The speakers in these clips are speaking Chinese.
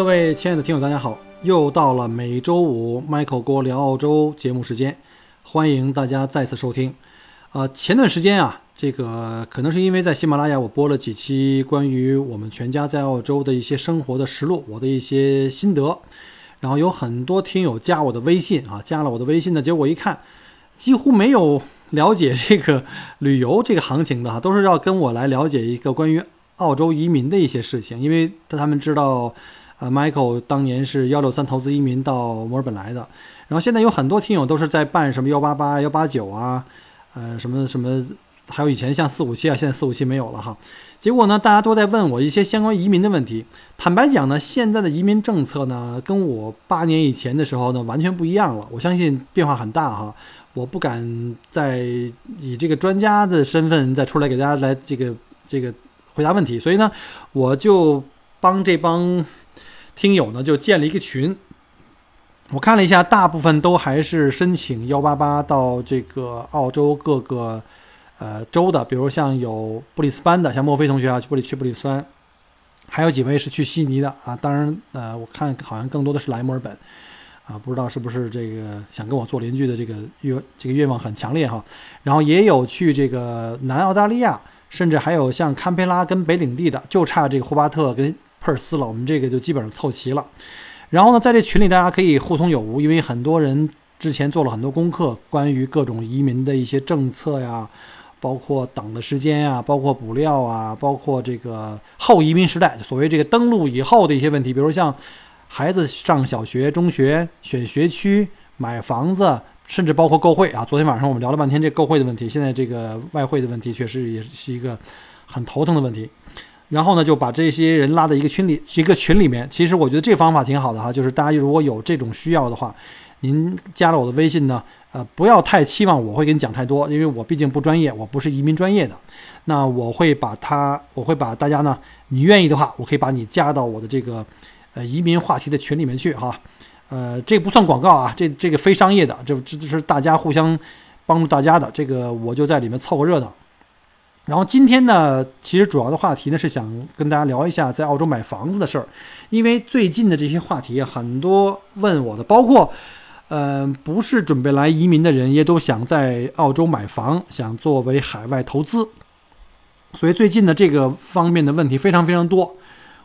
各位亲爱的听友，大家好！又到了每周五 Michael 郭聊澳洲节目时间，欢迎大家再次收听。啊，前段时间啊，这个可能是因为在喜马拉雅我播了几期关于我们全家在澳洲的一些生活的实录，我的一些心得，然后有很多听友加我的微信啊，加了我的微信呢，结果一看，几乎没有了解这个旅游这个行情的哈，都是要跟我来了解一个关于澳洲移民的一些事情，因为他们知道。啊，Michael 当年是幺六三投资移民到墨尔本来的，然后现在有很多听友都是在办什么幺八八、幺八九啊，呃，什么什么，还有以前像四五七啊，现在四五七没有了哈。结果呢，大家都在问我一些相关移民的问题。坦白讲呢，现在的移民政策呢，跟我八年以前的时候呢，完全不一样了。我相信变化很大哈，我不敢再以这个专家的身份再出来给大家来这个这个回答问题，所以呢，我就帮这帮。听友呢就建了一个群，我看了一下，大部分都还是申请幺八八到这个澳洲各个呃州的，比如像有布里斯班的，像墨菲同学啊去布里去布里斯班，还有几位是去悉尼的啊。当然呃，我看好像更多的是来墨尔本啊，不知道是不是这个想跟我做邻居的这个愿这个愿望很强烈哈。然后也有去这个南澳大利亚，甚至还有像堪培拉跟北领地的，就差这个霍巴特跟。珀斯了，我们这个就基本上凑齐了。然后呢，在这群里大家可以互通有无，因为很多人之前做了很多功课，关于各种移民的一些政策呀，包括等的时间呀，包括补料啊，包括这个后移民时代，所谓这个登陆以后的一些问题，比如像孩子上小学、中学、选学区、买房子，甚至包括购汇啊。昨天晚上我们聊了半天这购汇的问题，现在这个外汇的问题确实也是一个很头疼的问题。然后呢，就把这些人拉到一个群里，一个群里面。其实我觉得这方法挺好的哈，就是大家如果有这种需要的话，您加了我的微信呢，呃，不要太期望我会给你讲太多，因为我毕竟不专业，我不是移民专业的。那我会把他，我会把大家呢，你愿意的话，我可以把你加到我的这个呃移民话题的群里面去哈。呃，这不算广告啊，这这个非商业的，这这这是大家互相帮助大家的，这个我就在里面凑个热闹。然后今天呢，其实主要的话题呢是想跟大家聊一下在澳洲买房子的事儿，因为最近的这些话题很多问我的，包括，呃，不是准备来移民的人也都想在澳洲买房，想作为海外投资，所以最近的这个方面的问题非常非常多。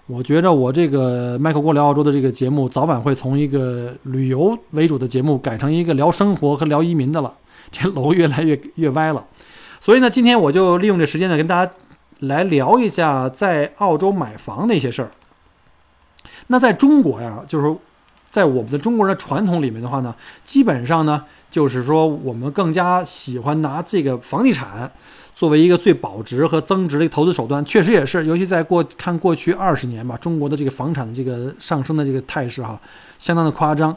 我觉着我这个麦克郭聊澳洲的这个节目，早晚会从一个旅游为主的节目改成一个聊生活和聊移民的了，这楼越来越越歪了。所以呢，今天我就利用这时间呢，跟大家来聊一下在澳洲买房的一些事儿。那在中国呀，就是在我们的中国人的传统里面的话呢，基本上呢，就是说我们更加喜欢拿这个房地产作为一个最保值和增值的一个投资手段。确实也是，尤其在过看过去二十年吧，中国的这个房产的这个上升的这个态势哈，相当的夸张。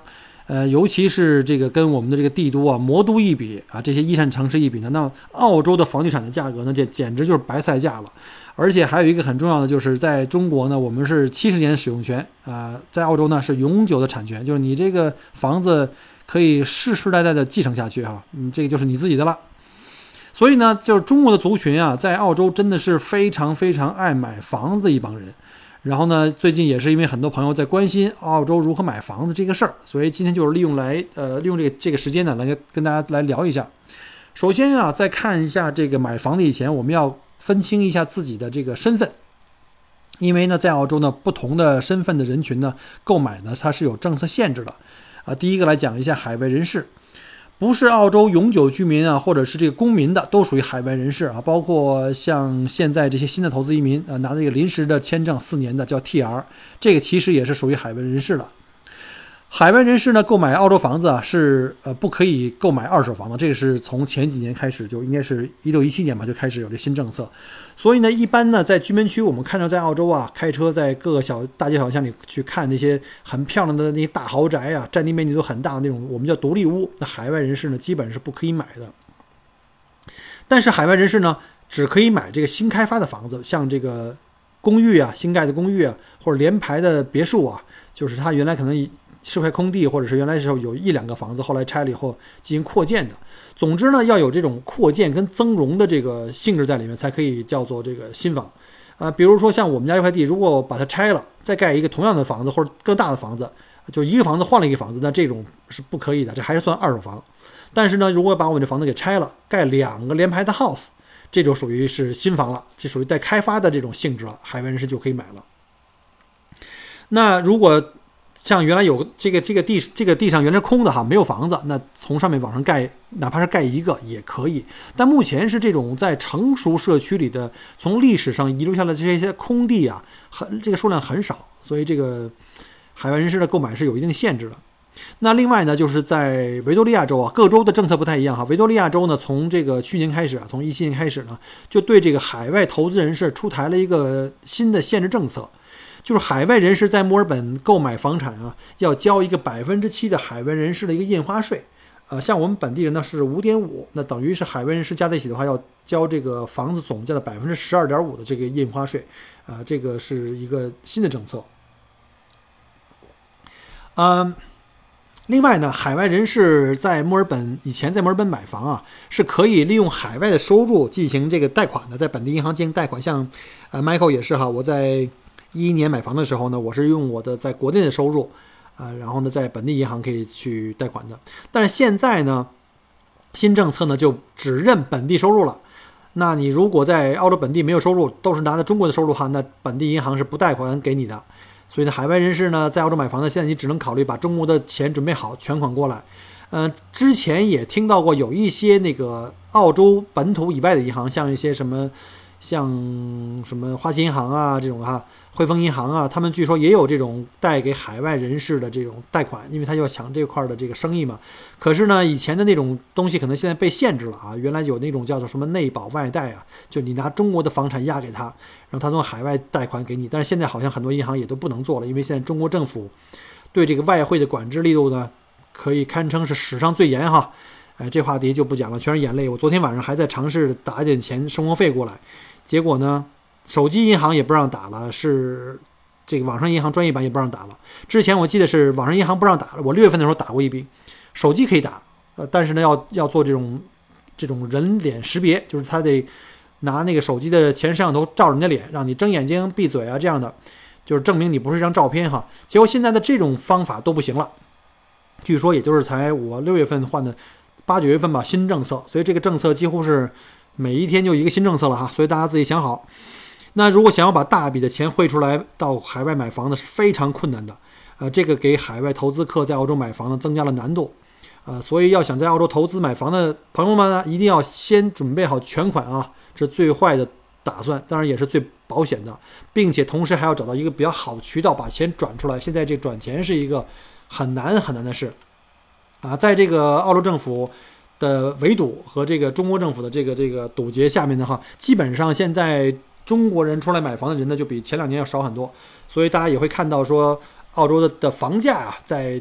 呃，尤其是这个跟我们的这个帝都啊、魔都一比啊，这些一线城市一比呢，那澳洲的房地产的价格呢，简简直就是白菜价了。而且还有一个很重要的，就是在中国呢，我们是七十年使用权啊，在澳洲呢是永久的产权，就是你这个房子可以世世代代的继承下去哈，嗯，这个就是你自己的了。所以呢，就是中国的族群啊，在澳洲真的是非常非常爱买房子的一帮人。然后呢，最近也是因为很多朋友在关心澳洲如何买房子这个事儿，所以今天就是利用来呃利用这个这个时间呢，来跟大家来聊一下。首先啊，在看一下这个买房子以前，我们要分清一下自己的这个身份，因为呢，在澳洲呢，不同的身份的人群呢，购买呢，它是有政策限制的。啊，第一个来讲一下海外人士。不是澳洲永久居民啊，或者是这个公民的，都属于海外人士啊。包括像现在这些新的投资移民啊，拿这个临时的签证四年的叫 TR，这个其实也是属于海外人士的。海外人士呢购买澳洲房子啊是呃不可以购买二手房的，这个是从前几年开始就应该是一六一七年吧就开始有这新政策，所以呢一般呢在居民区我们看到在澳洲啊开车在各个小大街小巷里去看那些很漂亮的那些大豪宅啊，占地面积都很大的那种我们叫独立屋，那海外人士呢基本是不可以买的。但是海外人士呢只可以买这个新开发的房子，像这个公寓啊新盖的公寓啊或者联排的别墅啊，就是他原来可能。是块空地，或者是原来时候有一两个房子，后来拆了以后进行扩建的。总之呢，要有这种扩建跟增容的这个性质在里面，才可以叫做这个新房。啊，比如说像我们家这块地，如果把它拆了，再盖一个同样的房子或者更大的房子，就一个房子换了一个房子，那这种是不可以的，这还是算二手房。但是呢，如果把我们这房子给拆了，盖两个连排的 house，这就属于是新房了，这属于带开发的这种性质了，海外人士就可以买了。那如果像原来有这个这个地这个地上原来空的哈，没有房子，那从上面往上盖，哪怕是盖一个也可以。但目前是这种在成熟社区里的，从历史上遗留下来这些空地啊，很这个数量很少，所以这个海外人士的购买是有一定限制的。那另外呢，就是在维多利亚州啊，各州的政策不太一样哈。维多利亚州呢，从这个去年开始啊，从一七年开始呢，就对这个海外投资人士出台了一个新的限制政策。就是海外人士在墨尔本购买房产啊，要交一个百分之七的海外人士的一个印花税，呃，像我们本地人呢是五点五，那等于是海外人士加在一起的话，要交这个房子总价的百分之十二点五的这个印花税，啊，这个是一个新的政策。嗯，另外呢，海外人士在墨尔本以前在墨尔本买房啊，是可以利用海外的收入进行这个贷款的，在本地银行进行贷款，像呃，Michael 也是哈，我在。一一年买房的时候呢，我是用我的在国内的收入，啊，然后呢，在本地银行可以去贷款的。但是现在呢，新政策呢就只认本地收入了。那你如果在澳洲本地没有收入，都是拿的中国的收入哈，那本地银行是不贷款给你的。所以呢，海外人士呢在澳洲买房呢，现在你只能考虑把中国的钱准备好全款过来。嗯，之前也听到过有一些那个澳洲本土以外的银行，像一些什么。像什么花旗银行啊这种哈，汇丰银行啊，他们据说也有这种贷给海外人士的这种贷款，因为他要抢这块儿的这个生意嘛。可是呢，以前的那种东西可能现在被限制了啊。原来有那种叫做什么内保外贷啊，就你拿中国的房产押给他，然后他从海外贷款给你。但是现在好像很多银行也都不能做了，因为现在中国政府对这个外汇的管制力度呢，可以堪称是史上最严哈。哎，这话题就不讲了，全是眼泪。我昨天晚上还在尝试打点钱生活费过来。结果呢，手机银行也不让打了，是这个网上银行专业版也不让打了。之前我记得是网上银行不让打了，我六月份的时候打过一笔，手机可以打，呃，但是呢要要做这种这种人脸识别，就是他得拿那个手机的前摄像头照人家脸，让你睁眼睛闭嘴啊这样的，就是证明你不是一张照片哈。结果现在的这种方法都不行了，据说也就是才我六月份换的八九月份吧新政策，所以这个政策几乎是。每一天就一个新政策了哈，所以大家自己想好。那如果想要把大笔的钱汇出来到海外买房呢，是非常困难的。呃，这个给海外投资客在澳洲买房呢增加了难度。呃，所以要想在澳洲投资买房的朋友们呢，一定要先准备好全款啊，这最坏的打算，当然也是最保险的，并且同时还要找到一个比较好的渠道把钱转出来。现在这转钱是一个很难很难的事啊，在这个澳洲政府。的围堵和这个中国政府的这个这个堵截下面的话，基本上现在中国人出来买房的人呢，就比前两年要少很多。所以大家也会看到说，澳洲的的房价啊，在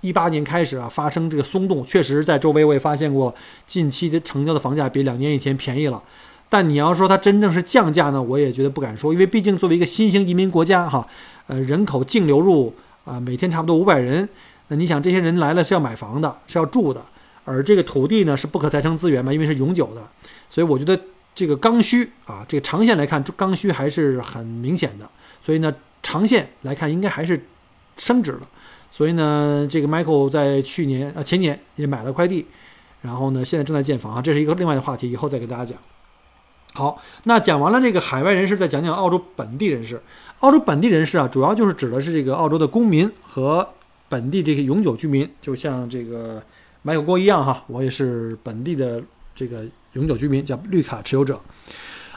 一八年开始啊发生这个松动，确实在周围我也发现过，近期的成交的房价比两年以前便宜了。但你要说它真正是降价呢，我也觉得不敢说，因为毕竟作为一个新兴移民国家哈，呃，人口净流入啊，每天差不多五百人，那你想这些人来了是要买房的，是要住的。而这个土地呢是不可再生资源嘛，因为是永久的，所以我觉得这个刚需啊，这个长线来看，刚需还是很明显的。所以呢，长线来看应该还是升值的。所以呢，这个 Michael 在去年啊前年也买了块地，然后呢现在正在建房啊，这是一个另外的话题，以后再给大家讲。好，那讲完了这个海外人士，再讲讲澳洲本地人士。澳洲本地人士啊，主要就是指的是这个澳洲的公民和本地这些永久居民，就像这个。麦克郭一样哈，我也是本地的这个永久居民，叫绿卡持有者。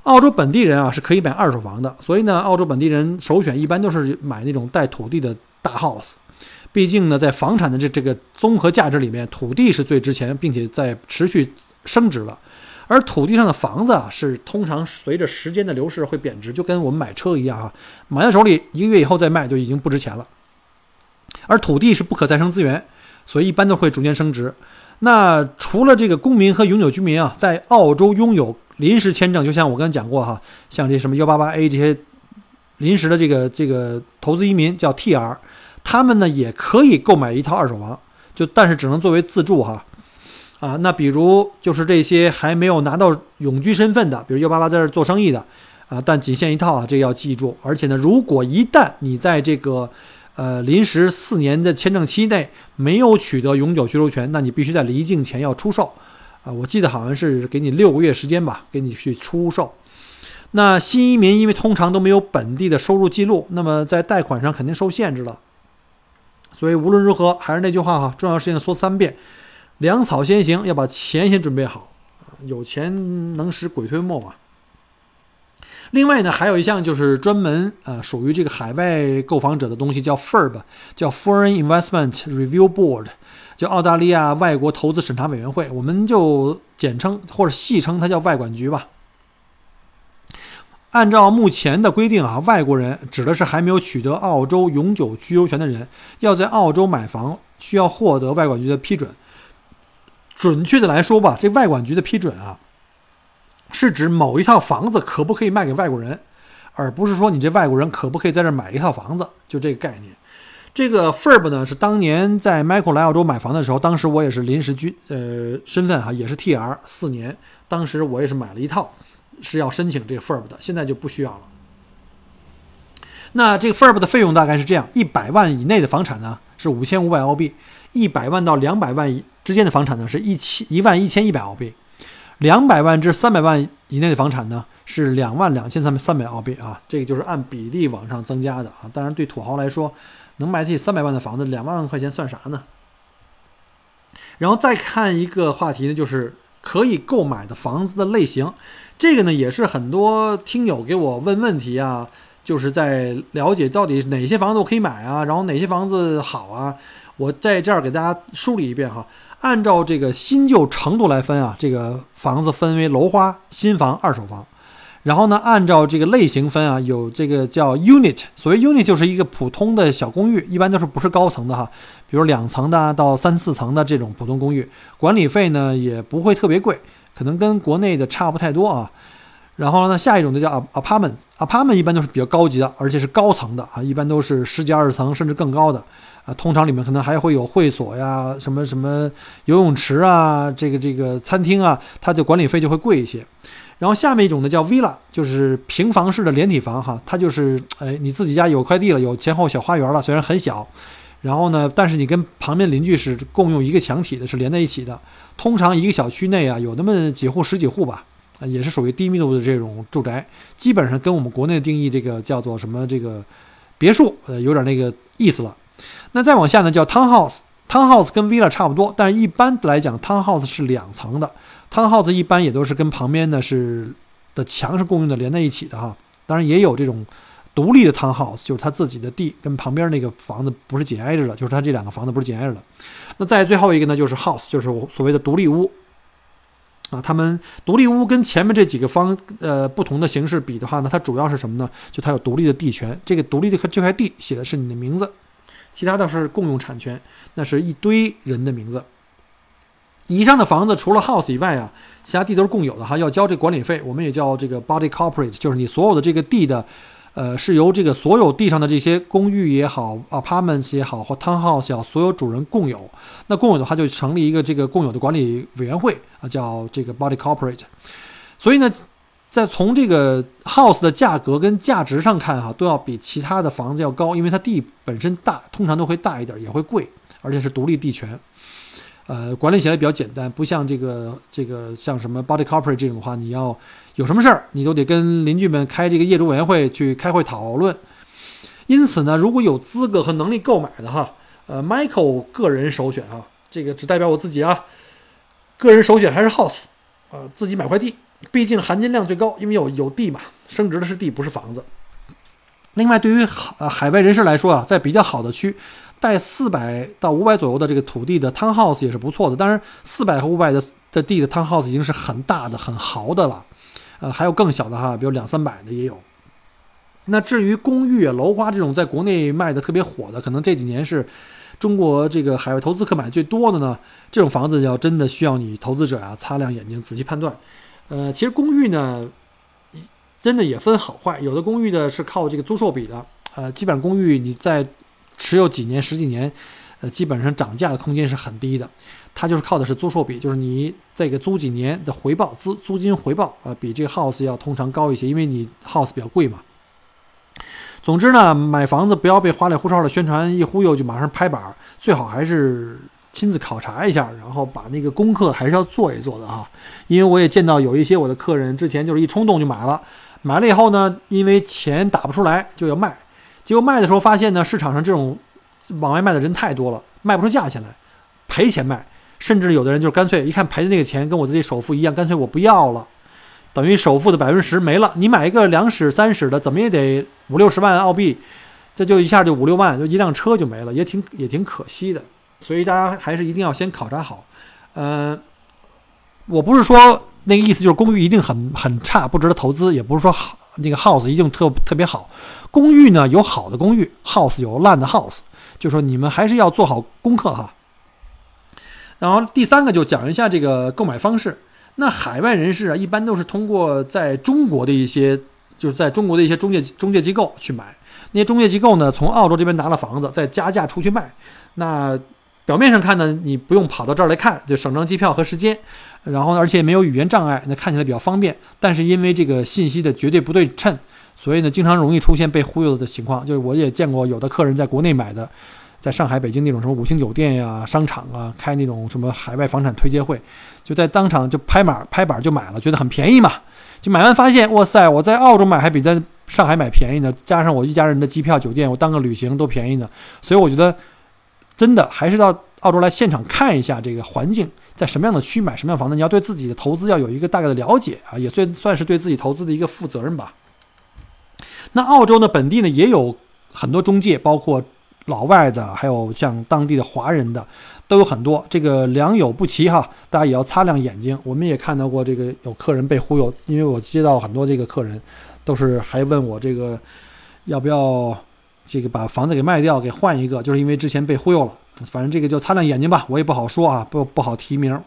澳洲本地人啊是可以买二手房的，所以呢，澳洲本地人首选一般都是买那种带土地的大 house。毕竟呢，在房产的这这个综合价值里面，土地是最值钱，并且在持续升值了。而土地上的房子啊，是通常随着时间的流逝会贬值，就跟我们买车一样啊，买在手里一个月以后再卖就已经不值钱了。而土地是不可再生资源，所以一般都会逐渐升值。那除了这个公民和永久居民啊，在澳洲拥有临时签证，就像我刚才讲过哈，像这什么幺八八 A 这些临时的这个这个投资移民叫 TR，他们呢也可以购买一套二手房，就但是只能作为自住哈。啊，那比如就是这些还没有拿到永居身份的，比如幺八八在这做生意的，啊，但仅限一套啊，这个要记住。而且呢，如果一旦你在这个呃临时四年的签证期内没有取得永久居留权，那你必须在离境前要出售。啊，我记得好像是给你六个月时间吧，给你去出售。那新移民因为通常都没有本地的收入记录，那么在贷款上肯定受限制了。所以无论如何，还是那句话哈，重要事情说三遍。粮草先行，要把钱先准备好有钱能使鬼推磨嘛。另外呢，还有一项就是专门呃属于这个海外购房者的东西，叫 FIRB，叫 Foreign Investment Review Board，叫澳大利亚外国投资审查委员会，我们就简称或者戏称它叫外管局吧。按照目前的规定啊，外国人指的是还没有取得澳洲永久居留权的人，要在澳洲买房需要获得外管局的批准。准确的来说吧，这外管局的批准啊，是指某一套房子可不可以卖给外国人，而不是说你这外国人可不可以在这买一套房子，就这个概念。这个 FIRB 呢，是当年在 Michael 来澳洲买房的时候，当时我也是临时居呃身份哈，也是 TR 四年，当时我也是买了一套，是要申请这个 FIRB 的，现在就不需要了。那这个 FIRB 的费用大概是这样：一百万以内的房产呢是五千五百澳币，一百万到两百万。之间的房产呢是一千一万一千一百澳币，两百万至三百万以内的房产呢是两万两千三百三百澳币啊，这个就是按比例往上增加的啊。当然，对土豪来说，能买得起三百万的房子，两万块钱算啥呢？然后再看一个话题呢，就是可以购买的房子的类型，这个呢也是很多听友给我问问题啊，就是在了解到底哪些房子我可以买啊，然后哪些房子好啊，我在这儿给大家梳理一遍哈。按照这个新旧程度来分啊，这个房子分为楼花、新房、二手房。然后呢，按照这个类型分啊，有这个叫 unit，所谓 unit 就是一个普通的小公寓，一般都是不是高层的哈，比如两层的到三四层的这种普通公寓，管理费呢也不会特别贵，可能跟国内的差不太多啊。然后呢，下一种就叫 apartment，apartment 一般都是比较高级的，而且是高层的啊，一般都是十几二十层甚至更高的。啊，通常里面可能还会有会所呀，什么什么游泳池啊，这个这个餐厅啊，它的管理费就会贵一些。然后下面一种呢叫 villa，就是平房式的连体房哈，它就是哎你自己家有块地了，有前后小花园了，虽然很小，然后呢，但是你跟旁边邻居是共用一个墙体的，是连在一起的。通常一个小区内啊有那么几户十几户吧，也是属于低密度的这种住宅，基本上跟我们国内定义这个叫做什么这个别墅，呃有点那个意思了。那再往下呢，叫 townhouse，townhouse 跟 villa 差不多，但是一般来讲，townhouse 是两层的，townhouse 一般也都是跟旁边呢是的墙是共用的，连在一起的哈。当然也有这种独立的 townhouse，就是他自己的地跟旁边那个房子不是紧挨着的，就是他这两个房子不是紧挨着的。那再最后一个呢，就是 house，就是所谓的独立屋啊。他们独立屋跟前面这几个方呃不同的形式比的话呢，它主要是什么呢？就它有独立的地权，这个独立的这块地写的是你的名字。其他的是共用产权，那是一堆人的名字。以上的房子除了 house 以外啊，其他地都是共有的哈，要交这管理费。我们也叫这个 body corporate，就是你所有的这个地的，呃，是由这个所有地上的这些公寓也好，apartments 也好，或 townhouse 也好，所有主人共有。那共有的话，就成立一个这个共有的管理委员会啊，叫这个 body corporate。所以呢。在从这个 house 的价格跟价值上看，哈，都要比其他的房子要高，因为它地本身大，通常都会大一点，也会贵，而且是独立地权，呃，管理起来比较简单，不像这个这个像什么 body corporate 这种的话，你要有什么事儿，你都得跟邻居们开这个业主委员会去开会讨论。因此呢，如果有资格和能力购买的哈，呃，Michael 个人首选啊，这个只代表我自己啊，个人首选还是 house，啊，自己买块地。毕竟含金量最高，因为有有地嘛，升值的是地，不是房子。另外，对于海海外人士来说啊，在比较好的区，带四百到五百左右的这个土地的 townhouse 也是不错的。当然，四百和五百的的地的 townhouse 已经是很大的、很豪的了。呃，还有更小的哈，比如两三百的也有。那至于公寓、楼花这种在国内卖的特别火的，可能这几年是中国这个海外投资客买最多的呢。这种房子要真的需要你投资者啊擦亮眼睛，仔细判断。呃，其实公寓呢，真的也分好坏，有的公寓呢是靠这个租售比的。呃，基本上公寓你在持有几年、十几年，呃，基本上涨价的空间是很低的。它就是靠的是租售比，就是你这个租几年的回报，租租金回报啊，比这个 house 要通常高一些，因为你 house 比较贵嘛。总之呢，买房子不要被花里胡哨的宣传一忽悠就马上拍板，最好还是亲自考察一下，然后把那个功课还是要做一做的啊。因为我也见到有一些我的客人之前就是一冲动就买了，买了以后呢，因为钱打不出来就要卖，结果卖的时候发现呢，市场上这种往外卖的人太多了，卖不出价钱来，赔钱卖，甚至有的人就干脆一看赔的那个钱跟我自己首付一样，干脆我不要了。等于首付的百分之十没了，你买一个两室三室的，怎么也得五六十万澳币，这就一下就五六万，就一辆车就没了，也挺也挺可惜的。所以大家还是一定要先考察好。嗯，我不是说那个意思，就是公寓一定很很差，不值得投资，也不是说好那个 house 一定特特别好。公寓呢有好的公寓，house 有烂的 house，就说你们还是要做好功课哈。然后第三个就讲一下这个购买方式。那海外人士啊，一般都是通过在中国的一些，就是在中国的一些中介中介机构去买。那些中介机构呢，从澳洲这边拿了房子，再加价出去卖。那表面上看呢，你不用跑到这儿来看，就省张机票和时间。然后呢而且没有语言障碍，那看起来比较方便。但是因为这个信息的绝对不对称，所以呢，经常容易出现被忽悠的情况。就是我也见过有的客人在国内买的。在上海、北京那种什么五星酒店呀、商场啊，开那种什么海外房产推介会，就在当场就拍板拍板就买了，觉得很便宜嘛。就买完发现，哇塞，我在澳洲买还比在上海买便宜呢，加上我一家人的机票、酒店，我当个旅行都便宜呢。所以我觉得，真的还是到澳洲来现场看一下这个环境，在什么样的区买什么样的房子，你要对自己的投资要有一个大概的了解啊，也算算是对自己投资的一个负责任吧。那澳洲呢，本地呢也有很多中介，包括。老外的，还有像当地的华人的，都有很多。这个良莠不齐哈，大家也要擦亮眼睛。我们也看到过这个有客人被忽悠，因为我接到很多这个客人，都是还问我这个要不要这个把房子给卖掉，给换一个，就是因为之前被忽悠了。反正这个就擦亮眼睛吧，我也不好说啊，不不好提名啊。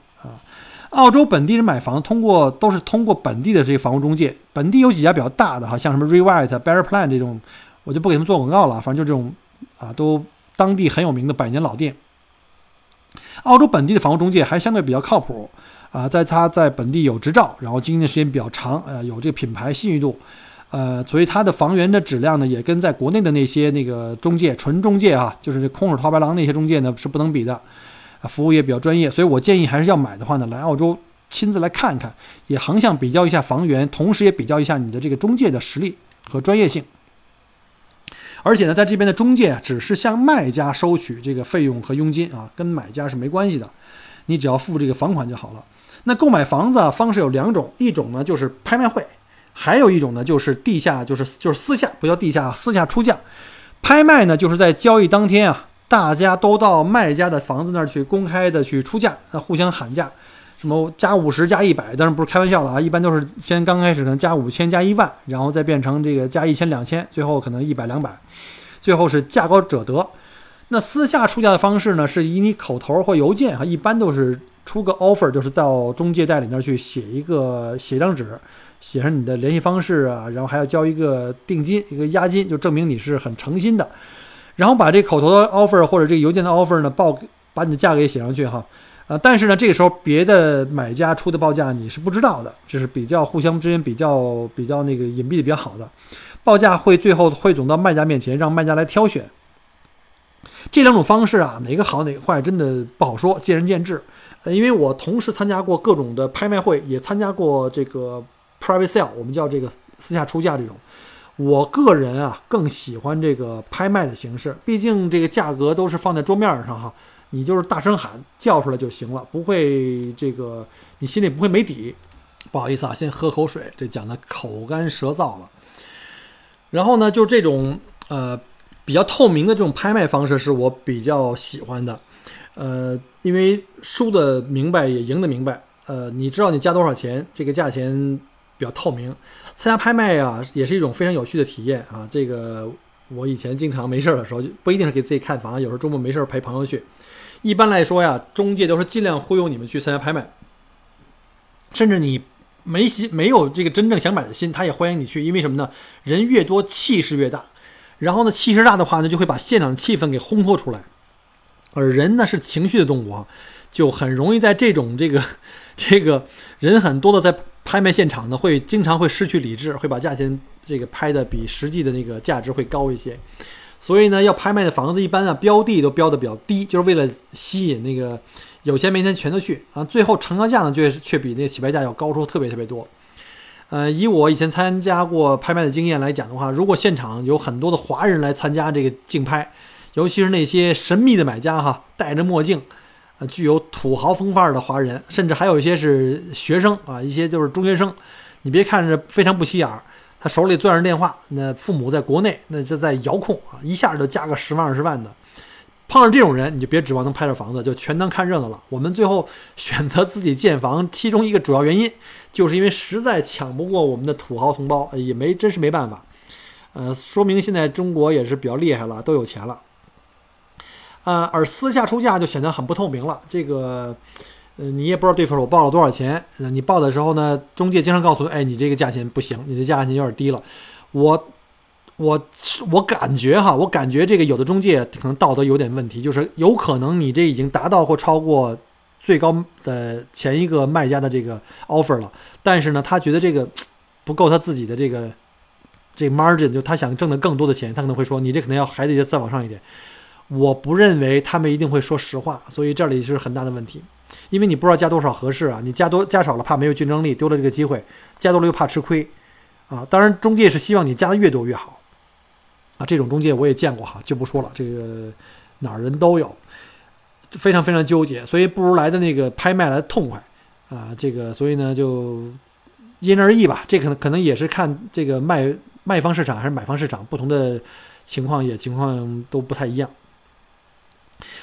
澳洲本地人买房，通过都是通过本地的这个房屋中介，本地有几家比较大的哈，像什么 Rewrite、Bear Plan 这种，我就不给他们做广告了，反正就这种。啊，都当地很有名的百年老店。澳洲本地的房屋中介还相对比较靠谱啊，在他在本地有执照，然后经营的时间比较长，呃，有这个品牌信誉度，呃，所以它的房源的质量呢，也跟在国内的那些那个中介纯中介啊，就是空手套白狼那些中介呢是不能比的，服务也比较专业，所以我建议还是要买的话呢，来澳洲亲自来看看，也横向比较一下房源，同时也比较一下你的这个中介的实力和专业性。而且呢，在这边的中介只是向卖家收取这个费用和佣金啊，跟买家是没关系的，你只要付这个房款就好了。那购买房子啊方式有两种，一种呢就是拍卖会，还有一种呢就是地下，就是就是私下，不叫地下，私下出价。拍卖呢就是在交易当天啊，大家都到卖家的房子那儿去公开的去出价，那互相喊价。什么加五十加一百，当然不是开玩笑了啊！一般都是先刚开始能加五千加一万，然后再变成这个加一千两千，最后可能一百两百，最后是价高者得。那私下出价的方式呢，是以你口头或邮件哈，一般都是出个 offer，就是到中介代理那儿去写一个写一张纸，写上你的联系方式啊，然后还要交一个定金一个押金，就证明你是很诚心的，然后把这口头的 offer 或者这个邮件的 offer 呢报把你的价格也写上去哈。啊，但是呢，这个时候别的买家出的报价你是不知道的，这是比较互相之间比较比较那个隐蔽的比较好的，报价会最后汇总到卖家面前，让卖家来挑选。这两种方式啊，哪个好哪个坏，真的不好说，见仁见智。呃，因为我同时参加过各种的拍卖会，也参加过这个 private sale，我们叫这个私下出价这种。我个人啊更喜欢这个拍卖的形式，毕竟这个价格都是放在桌面上哈。你就是大声喊叫出来就行了，不会这个你心里不会没底。不好意思啊，先喝口水，这讲的口干舌燥了。然后呢，就这种呃比较透明的这种拍卖方式是我比较喜欢的，呃，因为输的明白也赢得明白，呃，你知道你加多少钱，这个价钱比较透明。参加拍卖啊，也是一种非常有趣的体验啊。这个我以前经常没事儿的时候，不一定是给自己看房，有时候周末没事儿陪朋友去。一般来说呀，中介都是尽量忽悠你们去参加拍卖，甚至你没心没有这个真正想买的心，他也欢迎你去，因为什么呢？人越多，气势越大。然后呢，气势大的话呢，就会把现场气氛给烘托出来。而人呢是情绪的动物啊，就很容易在这种这个这个人很多的在。拍卖现场呢，会经常会失去理智，会把价钱这个拍的比实际的那个价值会高一些。所以呢，要拍卖的房子一般啊，标的都标的比较低，就是为了吸引那个有钱没钱全都去啊。最后成交价呢，却却比那个起拍价要高出特别特别多。呃，以我以前参加过拍卖的经验来讲的话，如果现场有很多的华人来参加这个竞拍，尤其是那些神秘的买家哈，戴着墨镜。呃，具有土豪风范的华人，甚至还有一些是学生啊，一些就是中学生。你别看着非常不起眼儿，他手里攥着电话，那父母在国内，那是在遥控啊，一下就加个十万二十万的。碰上这种人，你就别指望能拍着房子，就全当看热闹了。我们最后选择自己建房，其中一个主要原因，就是因为实在抢不过我们的土豪同胞，也没真是没办法。呃，说明现在中国也是比较厉害了，都有钱了。呃，而私下出价就显得很不透明了。这个，呃，你也不知道对方我报了多少钱。你报的时候呢，中介经常告诉，哎，你这个价钱不行，你的价钱有点低了。我，我，我感觉哈，我感觉这个有的中介可能道德有点问题，就是有可能你这已经达到或超过最高的前一个卖家的这个 offer 了，但是呢，他觉得这个不够他自己的这个这 margin，就他想挣的更多的钱，他可能会说，你这可能要还得再往上一点。我不认为他们一定会说实话，所以这里是很大的问题，因为你不知道加多少合适啊，你加多加少了怕没有竞争力，丢了这个机会；加多了又怕吃亏，啊，当然中介是希望你加的越多越好，啊，这种中介我也见过哈，就不说了，这个哪儿人都有，非常非常纠结，所以不如来的那个拍卖来痛快，啊，这个所以呢就因人而异吧，这可能可能也是看这个卖卖方市场还是买方市场不同的情况也情况都不太一样。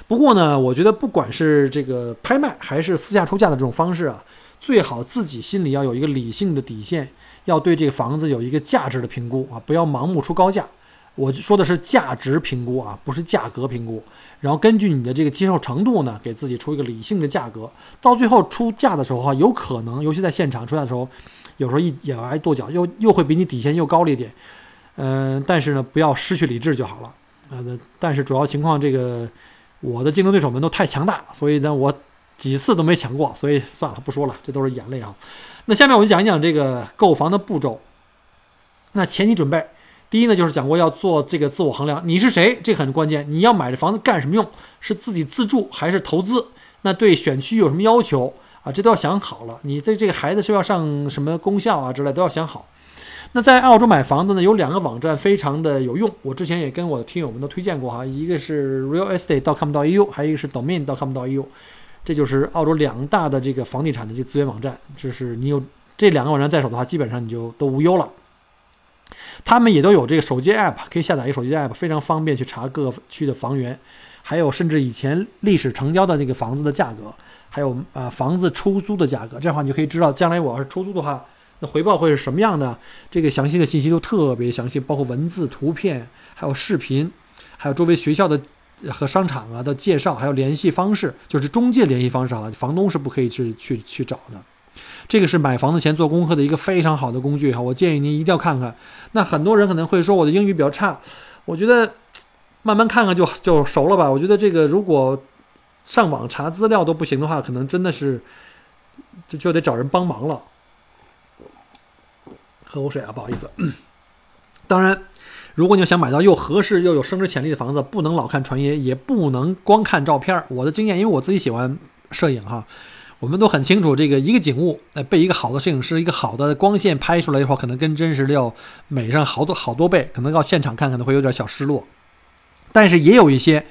不过呢，我觉得不管是这个拍卖还是私下出价的这种方式啊，最好自己心里要有一个理性的底线，要对这个房子有一个价值的评估啊，不要盲目出高价。我说的是价值评估啊，不是价格评估。然后根据你的这个接受程度呢，给自己出一个理性的价格。到最后出价的时候哈，有可能，尤其在现场出价的时候，有时候一咬牙跺脚，又又会比你底线又高了一点。嗯，但是呢，不要失去理智就好了。呃，但是主要情况这个。我的竞争对手们都太强大，所以呢，我几次都没抢过，所以算了，不说了，这都是眼泪啊。那下面我就讲一讲这个购房的步骤。那前期准备，第一呢，就是讲过要做这个自我衡量，你是谁，这很关键。你要买这房子干什么用？是自己自住还是投资？那对选区有什么要求啊？这都要想好了。你这这个孩子是要上什么公校啊之类，都要想好。那在澳洲买房子呢，有两个网站非常的有用，我之前也跟我的听友们都推荐过哈，一个是 realestate.com.au，还有一个是 domain.com.au，这就是澳洲两大的这个房地产的这资源网站，就是你有这两个网站在手的话，基本上你就都无忧了。他们也都有这个手机 app，可以下载一个手机 app，非常方便去查各个区的房源，还有甚至以前历史成交的那个房子的价格，还有啊房子出租的价格，这样的话你就可以知道将来我要是出租的话。那回报会是什么样的？这个详细的信息都特别详细，包括文字、图片，还有视频，还有周围学校的和商场啊的介绍，还有联系方式，就是中介联系方式啊。房东是不可以去去去找的。这个是买房子前做功课的一个非常好的工具哈，我建议您一定要看看。那很多人可能会说我的英语比较差，我觉得慢慢看看就就熟了吧。我觉得这个如果上网查资料都不行的话，可能真的是就就得找人帮忙了。喝口水啊，不好意思。当然，如果你要想买到又合适又有升值潜力的房子，不能老看传言，也不能光看照片。我的经验，因为我自己喜欢摄影哈，我们都很清楚，这个一个景物，哎，被一个好的摄影师、一个好的光线拍出来以后，可能跟真实的要美上好多好多倍，可能到现场看可能会有点小失落。但是也有一些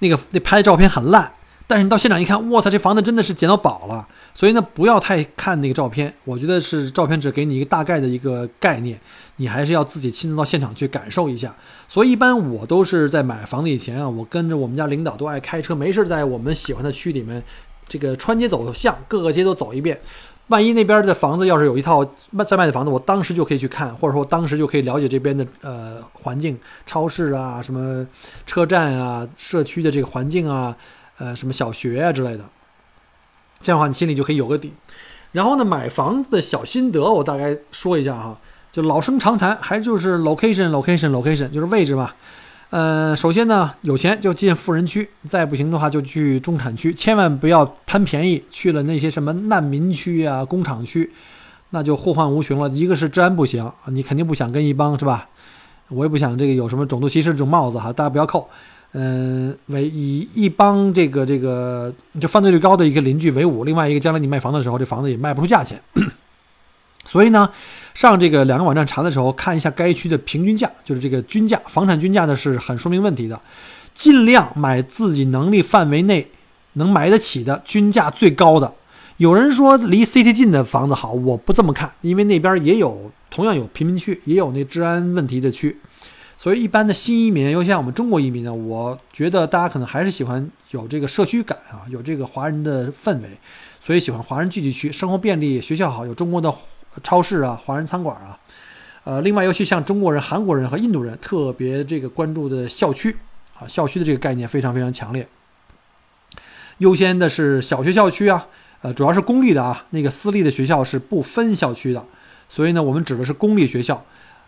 那个那拍的照片很烂。但是你到现场一看，我操，这房子真的是捡到宝了。所以呢，不要太看那个照片，我觉得是照片只给你一个大概的一个概念，你还是要自己亲自到现场去感受一下。所以一般我都是在买房子以前啊，我跟着我们家领导都爱开车，没事在我们喜欢的区里面，这个穿街走巷，各个街都走一遍。万一那边的房子要是有一套卖在卖的房子，我当时就可以去看，或者说当时就可以了解这边的呃环境，超市啊，什么车站啊，社区的这个环境啊，呃，什么小学啊之类的。这样的话，你心里就可以有个底。然后呢，买房子的小心得，我大概说一下哈，就老生常谈，还就是 location，location，location，就是位置嘛。呃，首先呢，有钱就进富人区，再不行的话就去中产区，千万不要贪便宜，去了那些什么难民区啊、工厂区，那就祸患无穷了。一个是治安不行，你肯定不想跟一帮是吧？我也不想这个有什么种族歧视这种帽子哈，大家不要扣。嗯，为以一帮这个这个就犯罪率高的一个邻居为伍，另外一个将来你卖房的时候，这房子也卖不出价钱。所以呢，上这个两个网站查的时候，看一下该区的平均价，就是这个均价，房产均价呢是很说明问题的。尽量买自己能力范围内能买得起的均价最高的。有人说离 CT 近的房子好，我不这么看，因为那边也有同样有贫民区，也有那治安问题的区。所以，一般的新移民，尤其像我们中国移民呢，我觉得大家可能还是喜欢有这个社区感啊，有这个华人的氛围，所以喜欢华人聚集区，生活便利，学校好，有中国的超市啊，华人餐馆啊。呃，另外，尤其像中国人、韩国人和印度人特别这个关注的校区啊，校区的这个概念非常非常强烈。优先的是小学校区啊，呃，主要是公立的啊，那个私立的学校是不分校区的，所以呢，我们指的是公立学校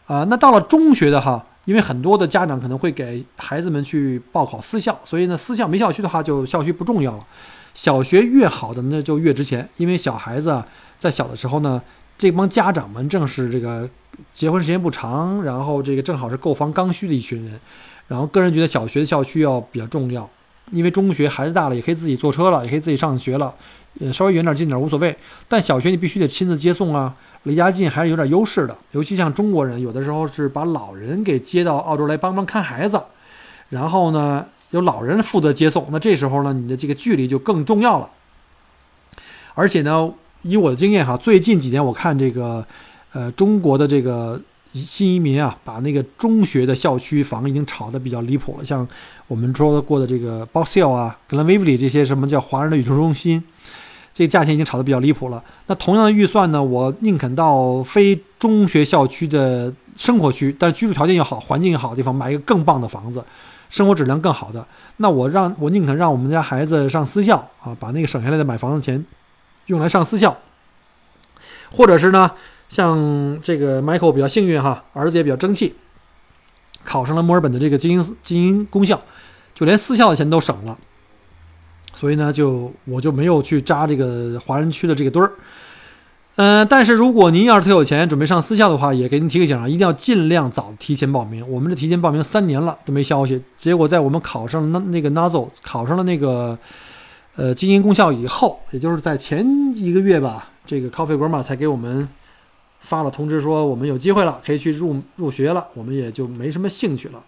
啊。那到了中学的哈。因为很多的家长可能会给孩子们去报考私校，所以呢，私校没校区的话，就校区不重要了。小学越好的那就越值钱，因为小孩子啊，在小的时候呢，这帮家长们正是这个结婚时间不长，然后这个正好是购房刚需的一群人。然后个人觉得小学的校区要比较重要，因为中学孩子大了也可以自己坐车了，也可以自己上学了，呃，稍微远点近点无所谓。但小学你必须得亲自接送啊。离家近还是有点优势的，尤其像中国人，有的时候是把老人给接到澳洲来帮忙看孩子，然后呢，由老人负责接送。那这时候呢，你的这个距离就更重要了。而且呢，以我的经验哈，最近几年我看这个，呃，中国的这个新移民啊，把那个中学的校区房已经炒得比较离谱了。像我们说过的这个 Box Hill 啊、Glenville 这些什么叫华人的宇宙中心。这个价钱已经炒得比较离谱了。那同样的预算呢，我宁肯到非中学校区的生活区，但居住条件又好、环境又好的地方买一个更棒的房子，生活质量更好的。那我让我宁肯让我们家孩子上私校啊，把那个省下来的买房子钱用来上私校，或者是呢，像这个 Michael 比较幸运哈，儿子也比较争气，考上了墨尔本的这个精英精英公校，就连私校的钱都省了。所以呢，就我就没有去扎这个华人区的这个堆儿，嗯，但是如果您要是特有钱，准备上私校的话，也给您提个醒啊，一定要尽量早提前报名。我们这提前报名三年了都没消息，结果在我们考上那那个 Nazo 考上了那个呃精英公校以后，也就是在前一个月吧，这个 Coffee grandma 才给我们发了通知，说我们有机会了，可以去入入学了，我们也就没什么兴趣了。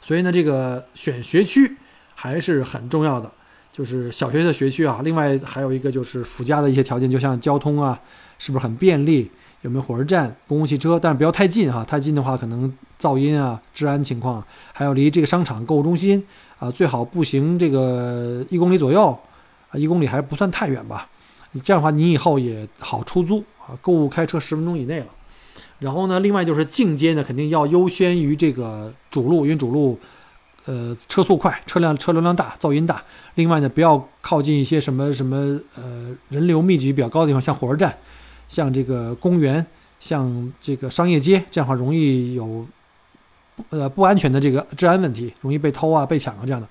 所以呢，这个选学区。还是很重要的，就是小学的学区啊。另外还有一个就是附加的一些条件，就像交通啊，是不是很便利？有没有火车站、公共汽车？但是不要太近哈，太近的话可能噪音啊、治安情况。还有离这个商场、购物中心啊，最好步行这个一公里左右啊，一公里还不算太远吧。你这样的话你以后也好出租啊，购物开车十分钟以内了。然后呢，另外就是进街呢，肯定要优先于这个主路，因为主路。呃，车速快，车辆车流量大，噪音大。另外呢，不要靠近一些什么什么呃人流密集比较高的地方，像火车站，像这个公园，像这个商业街，这样的话容易有呃不安全的这个治安问题，容易被偷啊、被抢啊这样的。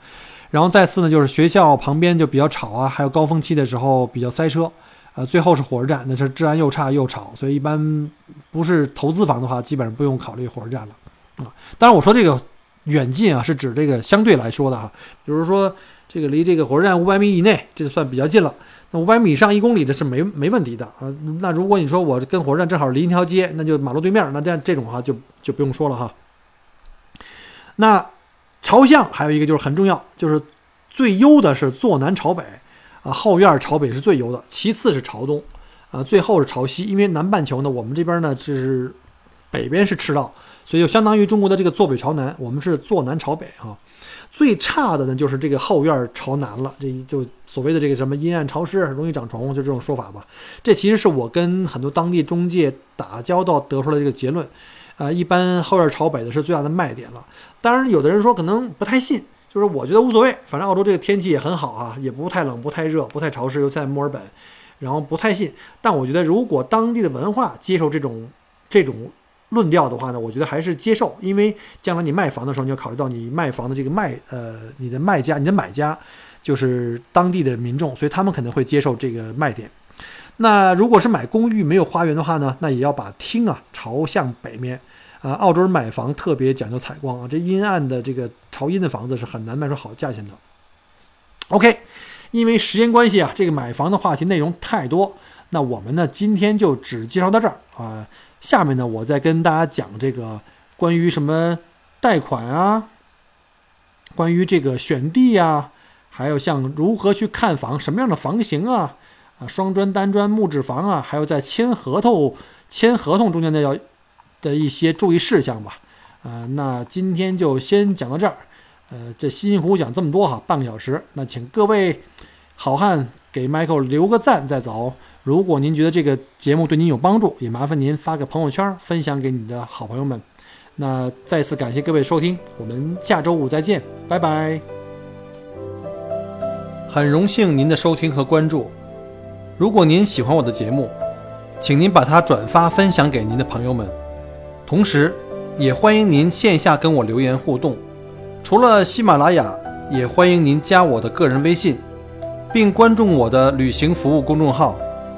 然后再次呢，就是学校旁边就比较吵啊，还有高峰期的时候比较塞车。呃，最后是火车站，那是治安又差又吵，所以一般不是投资房的话，基本上不用考虑火车站了啊。当然我说这个。远近啊，是指这个相对来说的哈。比如说，这个离这个火车站五百米以内，这就算比较近了。那五百米以上一公里的是没没问题的啊。那如果你说我跟火车站正好离一条街，那就马路对面，那这样这种哈就就不用说了哈。那朝向还有一个就是很重要，就是最优的是坐南朝北，啊，后院朝北是最优的，其次是朝东，啊，最后是朝西。因为南半球呢，我们这边呢是北边是赤道，所以就相当于中国的这个坐北朝南，我们是坐南朝北哈。最差的呢就是这个后院朝南了，这就所谓的这个什么阴暗潮湿，容易长虫，就这种说法吧。这其实是我跟很多当地中介打交道得出来的这个结论。啊，一般后院朝北的是最大的卖点了。当然，有的人说可能不太信，就是我觉得无所谓，反正澳洲这个天气也很好啊，也不太冷，不太热，不太潮湿，又在墨尔本，然后不太信。但我觉得，如果当地的文化接受这种这种论调的话呢，我觉得还是接受，因为将来你卖房的时候，你要考虑到你卖房的这个卖呃，你的卖家、你的买家就是当地的民众，所以他们可能会接受这个卖点。那如果是买公寓没有花园的话呢，那也要把厅啊朝向北面。啊，澳洲人买房特别讲究采光啊，这阴暗的这个朝阴的房子是很难卖出好价钱的。OK，因为时间关系啊，这个买房的话题内容太多，那我们呢今天就只介绍到这儿啊。下面呢，我再跟大家讲这个关于什么贷款啊，关于这个选地呀，还有像如何去看房，什么样的房型啊。啊，双砖、单砖、木质房啊，还有在签合同、签合同中间的要的一些注意事项吧。啊，那今天就先讲到这儿。呃，这辛辛苦苦讲这么多哈，半个小时。那请各位好汉给 Michael 留个赞再走。如果您觉得这个节目对您有帮助，也麻烦您发个朋友圈，分享给你的好朋友们。那再次感谢各位收听，我们下周五再见，拜拜。很荣幸您的收听和关注。如果您喜欢我的节目，请您把它转发分享给您的朋友们，同时，也欢迎您线下跟我留言互动。除了喜马拉雅，也欢迎您加我的个人微信，并关注我的旅行服务公众号“